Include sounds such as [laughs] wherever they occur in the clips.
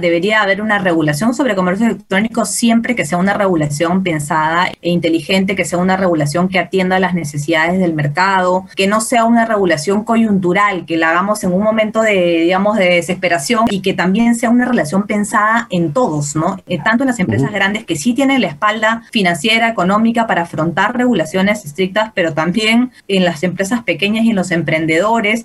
Debería haber una regulación sobre comercio electrónico siempre que sea una regulación pensada e inteligente, que sea una regulación que atienda a las necesidades del mercado, que no sea una regulación coyuntural, que la hagamos en un momento de, digamos, de desesperación y que también sea una relación pensada en todos, ¿no? Eh, tanto en las empresas grandes que sí tienen la espalda financiera, económica para afrontar regulaciones estrictas, pero también en las empresas pequeñas y en los emprendedores.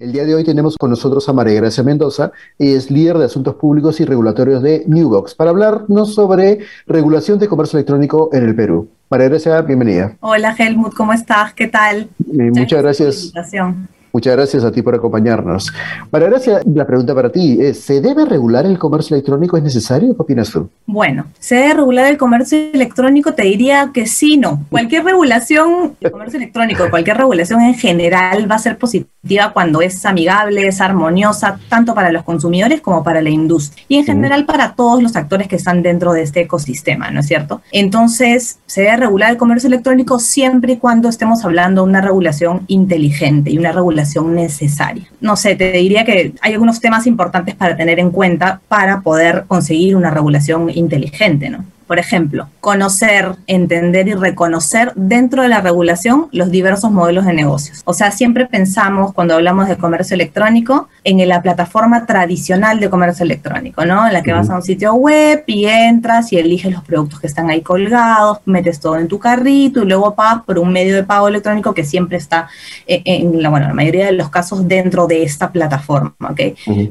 El día de hoy tenemos con nosotros a María Gracia Mendoza, es líder de asuntos públicos y regulatorios de Newbox, para hablarnos sobre regulación de comercio electrónico en el Perú. María Gracia, bienvenida. Hola Helmut, ¿cómo estás? ¿Qué tal? Eh, muchas gracias. Muchas gracias a ti por acompañarnos. María Gracia, la pregunta para ti es, ¿se debe regular el comercio electrónico? ¿Es necesario? ¿Qué opinas tú? Bueno, ¿se debe regular el comercio electrónico? Te diría que sí, no. Cualquier regulación del comercio electrónico, cualquier regulación en general va a ser positiva cuando es amigable, es armoniosa, tanto para los consumidores como para la industria. Y en general para todos los actores que están dentro de este ecosistema, ¿no es cierto? Entonces, se debe regular el comercio electrónico siempre y cuando estemos hablando de una regulación inteligente y una regulación necesaria. No sé, te diría que hay algunos temas importantes para tener en cuenta para poder conseguir una regulación inteligente, ¿no? Por ejemplo, conocer, entender y reconocer dentro de la regulación los diversos modelos de negocios. O sea, siempre pensamos cuando hablamos de comercio electrónico en la plataforma tradicional de comercio electrónico, ¿no? En la que vas a un sitio web y entras y eliges los productos que están ahí colgados, metes todo en tu carrito y luego pagas por un medio de pago electrónico que siempre está eh, en, la, bueno, la mayoría de los casos dentro de esta plataforma, ¿ok?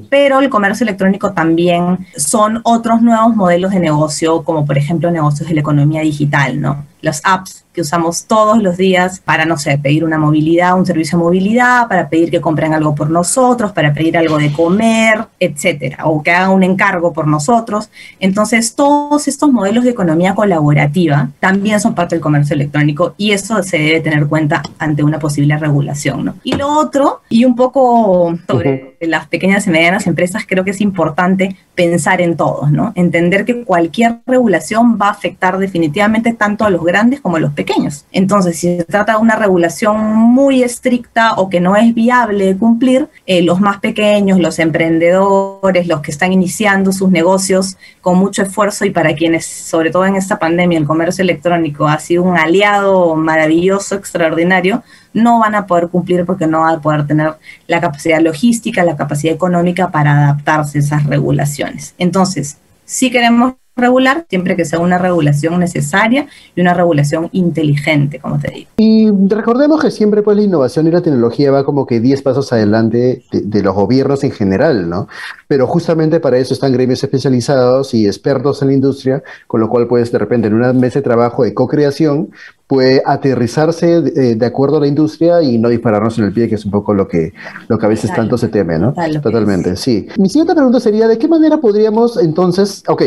Pero el comercio electrónico también son otros nuevos modelos de negocio, como por ejemplo ejemplo, negocios de la economía digital, ¿no? Los apps que usamos todos los días para, no sé, pedir una movilidad, un servicio de movilidad, para pedir que compren algo por nosotros, para pedir algo de comer, etcétera, o que hagan un encargo por nosotros. Entonces, todos estos modelos de economía colaborativa también son parte del comercio electrónico y eso se debe tener cuenta ante una posible regulación, ¿no? Y lo otro, y un poco sobre las pequeñas y medianas empresas, creo que es importante pensar en todos, ¿no? Entender que cualquier regulación va a afectar definitivamente tanto a los grandes como a los pequeños entonces, si se trata de una regulación muy estricta o que no es viable cumplir, eh, los más pequeños, los emprendedores, los que están iniciando sus negocios con mucho esfuerzo y para quienes, sobre todo en esta pandemia, el comercio electrónico ha sido un aliado maravilloso, extraordinario, no van a poder cumplir porque no van a poder tener la capacidad logística, la capacidad económica para adaptarse a esas regulaciones. Entonces, si queremos regular, siempre que sea una regulación necesaria y una regulación inteligente, como te digo. Y recordemos que siempre pues la innovación y la tecnología va como que 10 pasos adelante de, los gobiernos en general, ¿no? Pero justamente para eso están gremios especializados y expertos en la industria, con lo cual pues de repente en una mesa de trabajo de co-creación puede aterrizarse de, eh, de, acuerdo a la industria y no dispararnos en el pie, que es un poco lo que, lo que a veces tanto se teme, ¿no? Totalmente, sí. Mi siguiente pregunta sería, ¿de qué manera podríamos entonces, ok,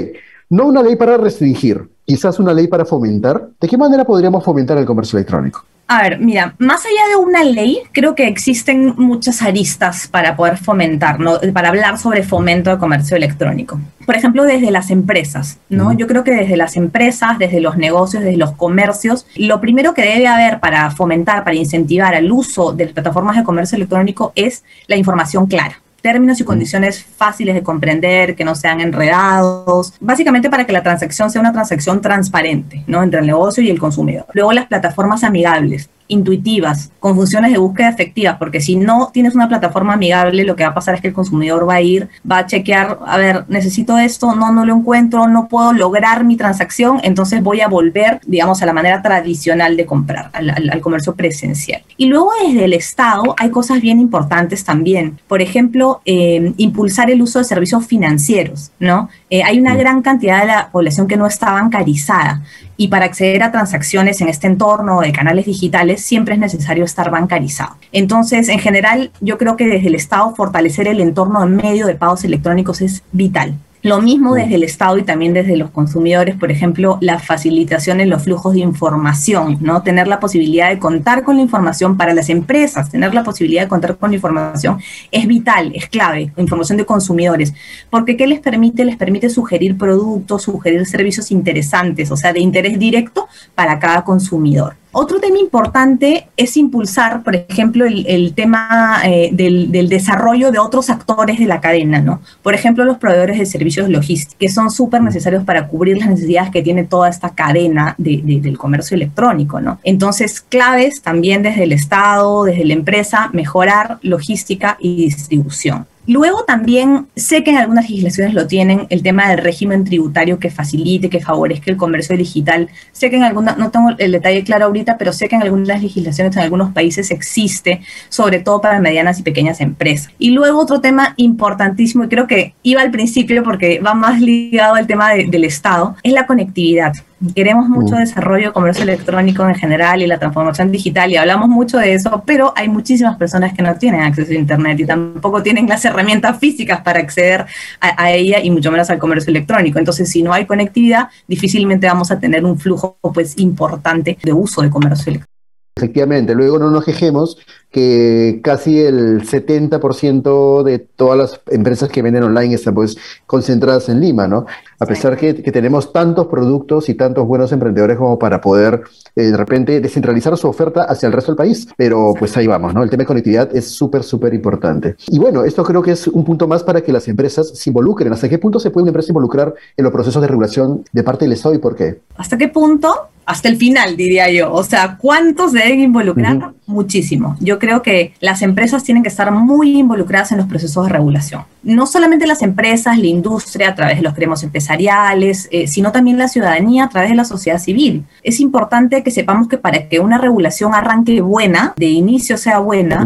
no una ley para restringir, quizás una ley para fomentar. ¿De qué manera podríamos fomentar el comercio electrónico? A ver, mira, más allá de una ley, creo que existen muchas aristas para poder fomentar, para hablar sobre fomento de comercio electrónico. Por ejemplo, desde las empresas, ¿no? Yo creo que desde las empresas, desde los negocios, desde los comercios, lo primero que debe haber para fomentar, para incentivar el uso de plataformas de comercio electrónico es la información clara términos y condiciones fáciles de comprender, que no sean enredados, básicamente para que la transacción sea una transacción transparente, ¿no? Entre el negocio y el consumidor. Luego las plataformas amigables, intuitivas, con funciones de búsqueda efectivas, porque si no tienes una plataforma amigable, lo que va a pasar es que el consumidor va a ir, va a chequear, a ver, necesito esto, no, no lo encuentro, no puedo lograr mi transacción, entonces voy a volver, digamos, a la manera tradicional de comprar, al, comercio presencial. Y luego desde el Estado hay cosas bien importantes también. Por ejemplo, eh, impulsar el uso de servicios financieros, ¿no? Eh, hay una gran cantidad de la población que no está bancarizada y para acceder a transacciones en este entorno de canales digitales siempre es necesario estar bancarizado. Entonces, en general, yo creo que desde el Estado fortalecer el entorno en medio de pagos electrónicos es vital Lo mismo desde el Estado y también desde los consumidores, por ejemplo, la facilitación en los flujos de información, ¿no? Tener la posibilidad de contar con la información para las empresas, tener la posibilidad de contar con la información es vital, es clave, información de consumidores, porque ¿qué les permite? Les permite sugerir productos, sugerir servicios interesantes, o sea, de interés directo para cada consumidor. Otro tema importante es impulsar, por ejemplo, el, tema eh, del, desarrollo de otros actores de la cadena, ¿no? Por ejemplo, los proveedores de servicios logísticos, que son súper necesarios para cubrir las necesidades que tiene toda esta cadena del comercio electrónico, ¿no? Entonces, claves también desde el Estado, desde la empresa, mejorar logística y distribución. Luego también sé que en algunas legislaciones lo tienen, el tema del régimen tributario que facilite, que favorezca el comercio digital. Sé que en algunas, no tengo el detalle claro ahorita, pero sé que en algunas legislaciones en algunos países existe, sobre todo para medianas y pequeñas empresas. Y luego otro tema importantísimo, y creo que iba al principio porque va más ligado al tema del Estado, es la conectividad. Queremos mucho mm. desarrollo de comercio electrónico en general y la transformación digital y hablamos mucho de eso, pero hay muchísimas personas que no tienen acceso a Internet y tampoco tienen las herramientas físicas para acceder a, a, ella y mucho menos al comercio electrónico. Entonces, si no hay conectividad, difícilmente vamos a tener un flujo pues importante de uso de comercio electrónico. Efectivamente, luego no nos quejemos que casi el 70% de todas las empresas que venden online están pues concentradas en Lima, ¿no? A pesar que, tenemos tantos productos y tantos buenos emprendedores como para poder eh, de repente descentralizar su oferta hacia el resto del país, pero pues ahí vamos, ¿no? El tema de conectividad es súper, súper importante. Y bueno, esto creo que es un punto más para que las empresas se involucren. ¿Hasta qué punto se puede una empresa involucrar en los procesos de regulación de parte del Estado y por qué? ¿Hasta qué punto? hasta el final, diría yo. O sea, ¿cuántos deben involucrar? Muchísimo. Yo creo que las empresas tienen que estar muy involucradas en los procesos de regulación. No solamente las empresas, la industria a través de los gremios empresariales, eh, sino también la ciudadanía a través de la sociedad civil. Es importante que sepamos que para que una regulación arranque buena, de inicio sea buena,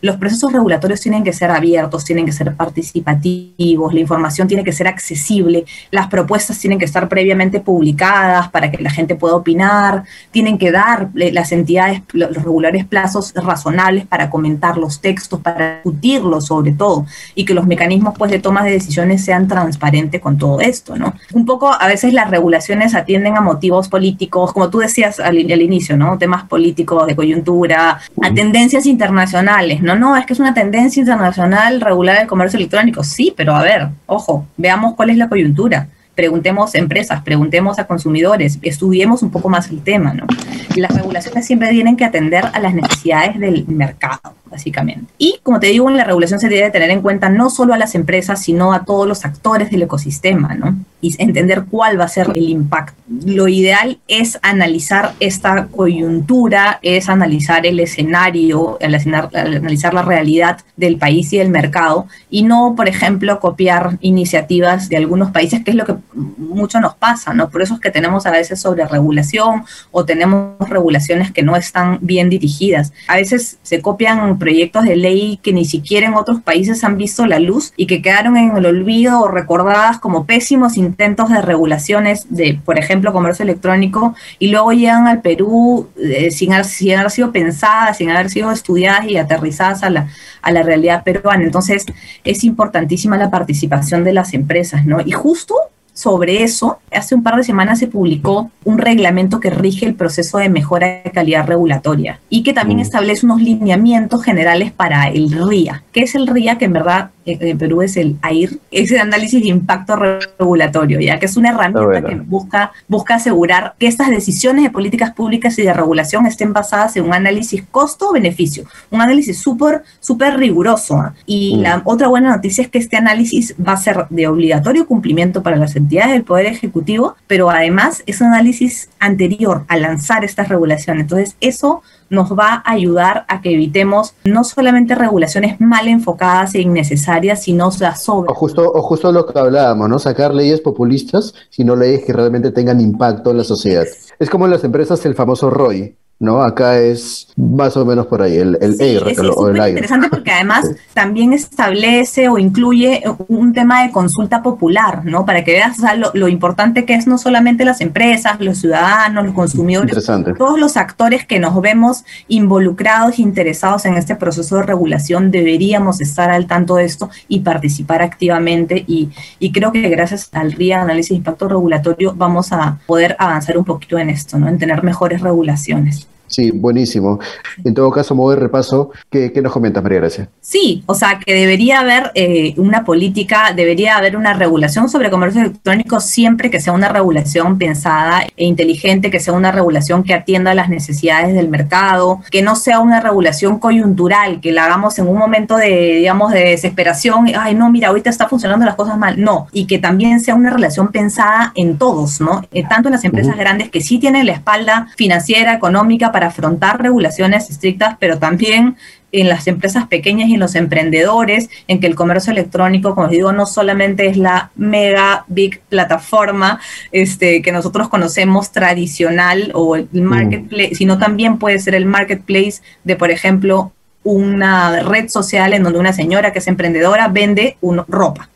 los procesos regulatorios tienen que ser abiertos, tienen que ser participativos, la información tiene que ser accesible, las propuestas tienen que estar previamente publicadas para que la gente pueda opinar, tienen que dar eh, las entidades, los regulares plazos razonables para comentar los textos, para discutirlos sobre todo, y que los mecanismos pues, de toma de decisiones sean transparentes con todo esto, ¿no? Un poco a veces las regulaciones atienden a motivos políticos, como tú decías al, inicio, ¿no? Temas políticos, de coyuntura, a tendencias internacionales, ¿no? No, es que es una tendencia internacional regular el comercio electrónico, sí, pero a ver, ojo, veamos cuál es la coyuntura preguntemos a empresas, preguntemos a consumidores, estudiemos un poco más el tema, ¿no? Las regulaciones siempre tienen que atender a las necesidades del mercado básicamente. Y como te digo, en la regulación se debe tener en cuenta no solo a las empresas, sino a todos los actores del ecosistema, ¿no? Y entender cuál va a ser el impacto. Lo ideal es analizar esta coyuntura, es analizar el escenario, analizar la realidad del país y del mercado, y no, por ejemplo, copiar iniciativas de algunos países, que es lo que mucho nos pasa, ¿no? Por eso es que tenemos a veces sobre regulación o tenemos regulaciones que no están bien dirigidas. A veces se copian proyectos de ley que ni siquiera en otros países han visto la luz y que quedaron en el olvido o recordadas como pésimos de regulaciones de, por ejemplo, comercio electrónico y luego llegan al Perú eh, sin, haber, sin, haber, sido pensadas, sin haber sido estudiadas y aterrizadas a la, a la realidad peruana. Entonces, es importantísima la participación de las empresas, ¿no? Y justo sobre eso, hace un par de semanas se publicó un reglamento que rige el proceso de mejora de calidad regulatoria y que también mm. establece unos lineamientos generales para el RIA. ¿Qué es el RIA? Que en verdad en Perú es el AIR, es el análisis de impacto regulatorio, ya que es una herramienta que busca, busca asegurar que estas decisiones de políticas públicas y de regulación estén basadas en un análisis costo-beneficio, un análisis súper, súper riguroso. ¿ah? Y mm. la otra buena noticia es que este análisis va a ser de obligatorio cumplimiento para las entidades del Poder Ejecutivo, pero además es un análisis anterior a lanzar estas regulaciones. Entonces, eso nos va a ayudar a que evitemos no solamente regulaciones mal enfocadas e innecesarias, sino las sobre. O justo, o justo lo que hablábamos, ¿no? Sacar leyes populistas, sino leyes que realmente tengan impacto en la sociedad. Es como en las empresas el famoso ROI, ¿no? Acá es más o menos por ahí, el, el sí, es, es interesante porque además también establece o incluye un tema de consulta popular, ¿no? Para que veas lo, importante que es no solamente las empresas, los ciudadanos, los consumidores, todos los actores que nos vemos involucrados, interesados en este proceso de regulación, deberíamos estar al tanto de esto y participar activamente y, y creo que gracias al RIA, Análisis de Impacto Regulatorio, vamos a poder avanzar un poquito en esto, ¿no? En tener mejores regulaciones. Sí, buenísimo. En todo caso, modo de repaso, ¿qué, nos comentas, María Gracia? Sí, o sea, que debería haber eh, una política, debería haber una regulación sobre comercio electrónico siempre que sea una regulación pensada e inteligente, que sea una regulación que atienda las necesidades del mercado, que no sea una regulación coyuntural, que la hagamos en un momento de, digamos, de desesperación, ay, no, mira, ahorita está funcionando las cosas mal, no, y que también sea una relación pensada en todos, ¿no? Eh, tanto en las empresas grandes que sí tienen la espalda financiera, económica para afrontar regulaciones estrictas, pero también en las empresas pequeñas y en los emprendedores, en que el comercio electrónico, como digo, no solamente es la mega big plataforma este, que nosotros conocemos tradicional o el mm. marketplace, sino también puede ser el marketplace de, por ejemplo, una red social en donde una señora que es emprendedora vende ropa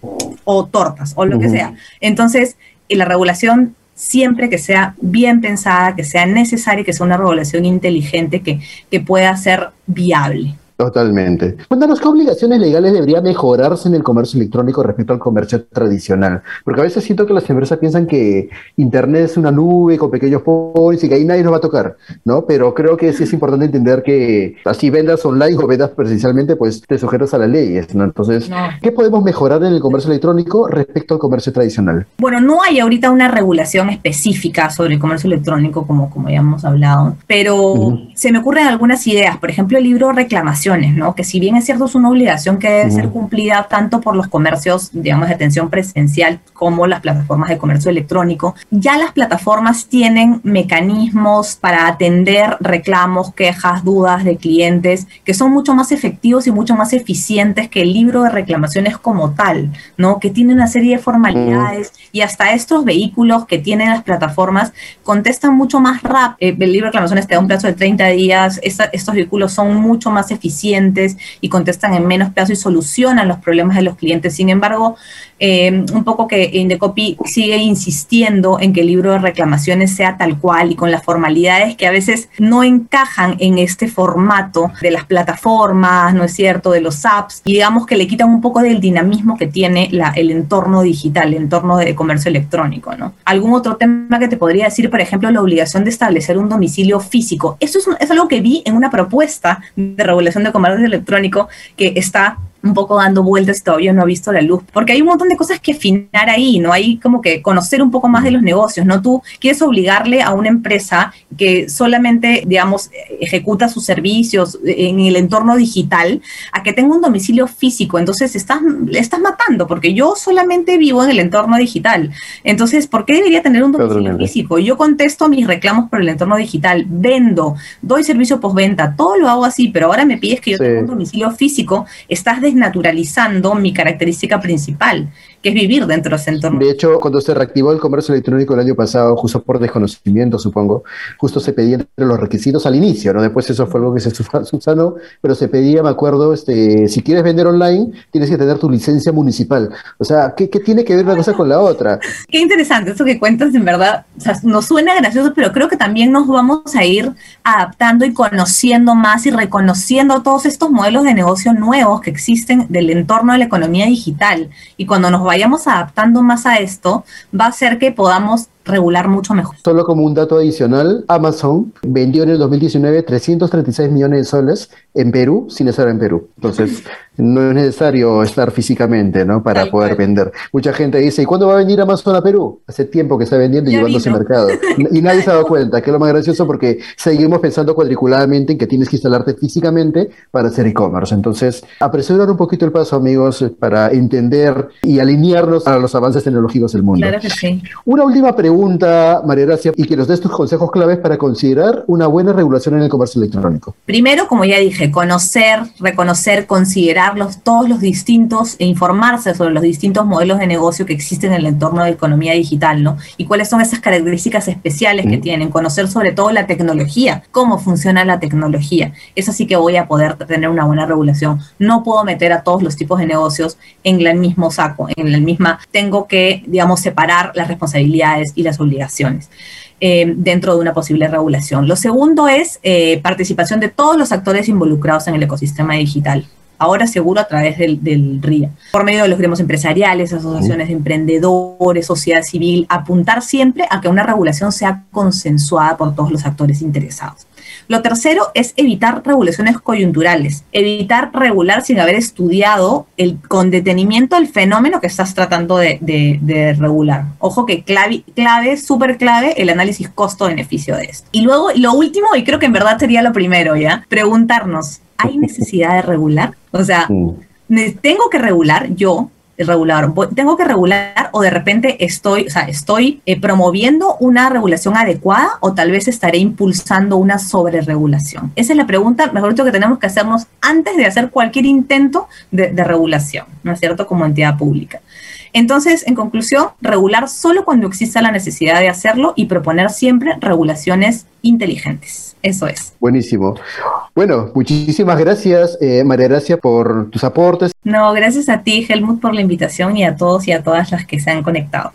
o tortas o lo que sea. Entonces, la regulación siempre que sea bien pensada, que sea necesaria, que sea una regulación inteligente que, que pueda ser viable. Totalmente. Cuéntanos qué obligaciones legales debería mejorarse en el comercio electrónico respecto al comercio tradicional. Porque a veces siento que las empresas piensan que Internet es una nube con pequeños points y que ahí nadie nos va a tocar, ¿no? Pero creo que sí es importante entender que así vendas online o vendas presencialmente, pues te sujetas a las leyes, ¿no? Entonces, ¿qué podemos mejorar en el comercio electrónico respecto al comercio tradicional? Bueno, no hay ahorita una regulación específica sobre el comercio electrónico, como, como ya hemos hablado, pero se me ocurren algunas ideas. Por ejemplo, el libro Reclamación ¿no? Que si bien es cierto es una obligación que debe ser cumplida tanto por los comercios, digamos, de atención presencial como las plataformas de comercio electrónico, ya las plataformas tienen mecanismos para atender reclamos, quejas, dudas de clientes que son mucho más efectivos y mucho más eficientes que el libro de reclamaciones como tal, ¿no? Que tiene una serie de formalidades y hasta estos vehículos que tienen las plataformas contestan mucho más rápido. Eh, el libro de reclamaciones te da un plazo de 30 días, estos vehículos son mucho más eficientes y contestan en menos plazo y solucionan los problemas de los clientes. Sin embargo, eh, un poco que Indecopy sigue insistiendo en que el libro de reclamaciones sea tal cual y con las formalidades que a veces no encajan en este formato de las plataformas, ¿no es cierto?, de los apps, y digamos que le quitan un poco del dinamismo que tiene la, el entorno digital, el entorno de comercio electrónico, ¿no? Algún otro tema que te podría decir, por ejemplo, la obligación de establecer un domicilio físico. Eso es, es algo que vi en una propuesta de regulación de comercio electrónico que está un poco dando vueltas todavía no ha visto la luz, porque hay un montón de cosas que afinar ahí, ¿no? Hay como que conocer un poco más de los negocios, ¿no? Tú quieres obligarle a una empresa que solamente, digamos, ejecuta sus servicios en el entorno digital a que tenga un domicilio físico, entonces estás, le estás matando, porque yo solamente vivo en el entorno digital, entonces, ¿por qué debería tener un domicilio físico? Yo contesto mis reclamos por el entorno digital, vendo, doy servicio postventa, todo lo hago así, pero ahora me pides que yo tenga un domicilio físico, estás desnaturalizando mi característica principal, que es vivir dentro de ese entorno. De hecho, cuando se reactivó el comercio electrónico el año pasado, justo por desconocimiento, supongo, justo se pedían los requisitos al inicio, ¿no? Después eso fue algo que se [laughs] subsanó, pero se pedía, me acuerdo, este, si quieres vender online, tienes que tener tu licencia municipal. O sea, ¿qué, tiene que ver una cosa con la otra? [laughs] Qué interesante eso que cuentas, en verdad, o sea, nos suena gracioso, pero creo que también nos vamos a ir adaptando y conociendo más y reconociendo todos estos modelos de negocio nuevos que existen del entorno de la economía digital. Y cuando nos vayamos adaptando más a esto, va a ser que podamos regular mucho mejor. Solo como un dato adicional, Amazon vendió en el 2019 336 millones de soles en Perú sin estar en Perú. Entonces, [laughs] no es necesario estar físicamente, ¿no? Para poder vender. Mucha gente dice, ¿y cuándo va a venir Amazon a Perú? Hace tiempo que está vendiendo y llevándose al mercado. [laughs] Y nadie se ha dado cuenta, que es lo más gracioso porque seguimos pensando cuadriculadamente en que tienes que instalarte físicamente para hacer e-commerce. Entonces, apresurar un poquito el paso, amigos, para entender y alinearnos a los avances tecnológicos del mundo. Claro que sí. Una última pregunta pregunta, María Gracia, y que nos des tus consejos claves para considerar una buena regulación en el comercio electrónico. Primero, como ya dije, conocer, reconocer, considerarlos todos los distintos e informarse sobre los distintos modelos de negocio que existen en el entorno de economía digital, ¿no? Y cuáles son esas características especiales que tienen, conocer sobre todo la tecnología, cómo funciona la tecnología. Eso sí que voy a poder tener una buena regulación. No puedo meter a todos los tipos de negocios en el mismo saco, en la misma, tengo que, digamos, separar las responsabilidades y las obligaciones. Eh, dentro de una posible regulación. Lo segundo es eh, participación de todos los actores involucrados en el ecosistema digital. Ahora seguro a través del, del RIA, por medio de los gremios empresariales, asociaciones de emprendedores, sociedad civil, apuntar siempre a que una regulación sea consensuada por todos los actores interesados. Lo tercero es evitar regulaciones coyunturales, evitar regular sin haber estudiado el, con detenimiento el fenómeno que estás tratando de, regular. Ojo que clave, clave súper clave, el análisis costo-beneficio de esto. Y luego, lo último, y creo que en verdad sería lo primero, ¿ya? Preguntarnos, ¿hay necesidad de regular? O sea, tengo que regular yo regular, tengo que regular o de repente estoy, o sea, estoy eh, promoviendo una regulación adecuada o tal vez estaré impulsando una sobreregulación. Esa es la pregunta, mejor dicho, que tenemos que hacernos antes de hacer cualquier intento de, de regulación, ¿no es cierto?, como entidad pública. Entonces, en conclusión, regular solo cuando exista la necesidad de hacerlo y proponer siempre regulaciones inteligentes. Eso es. Buenísimo. Bueno, muchísimas gracias, eh, María Gracia, por tus aportes. No, gracias a ti, Helmut, por la invitación y a todos y a todas las que se han conectado.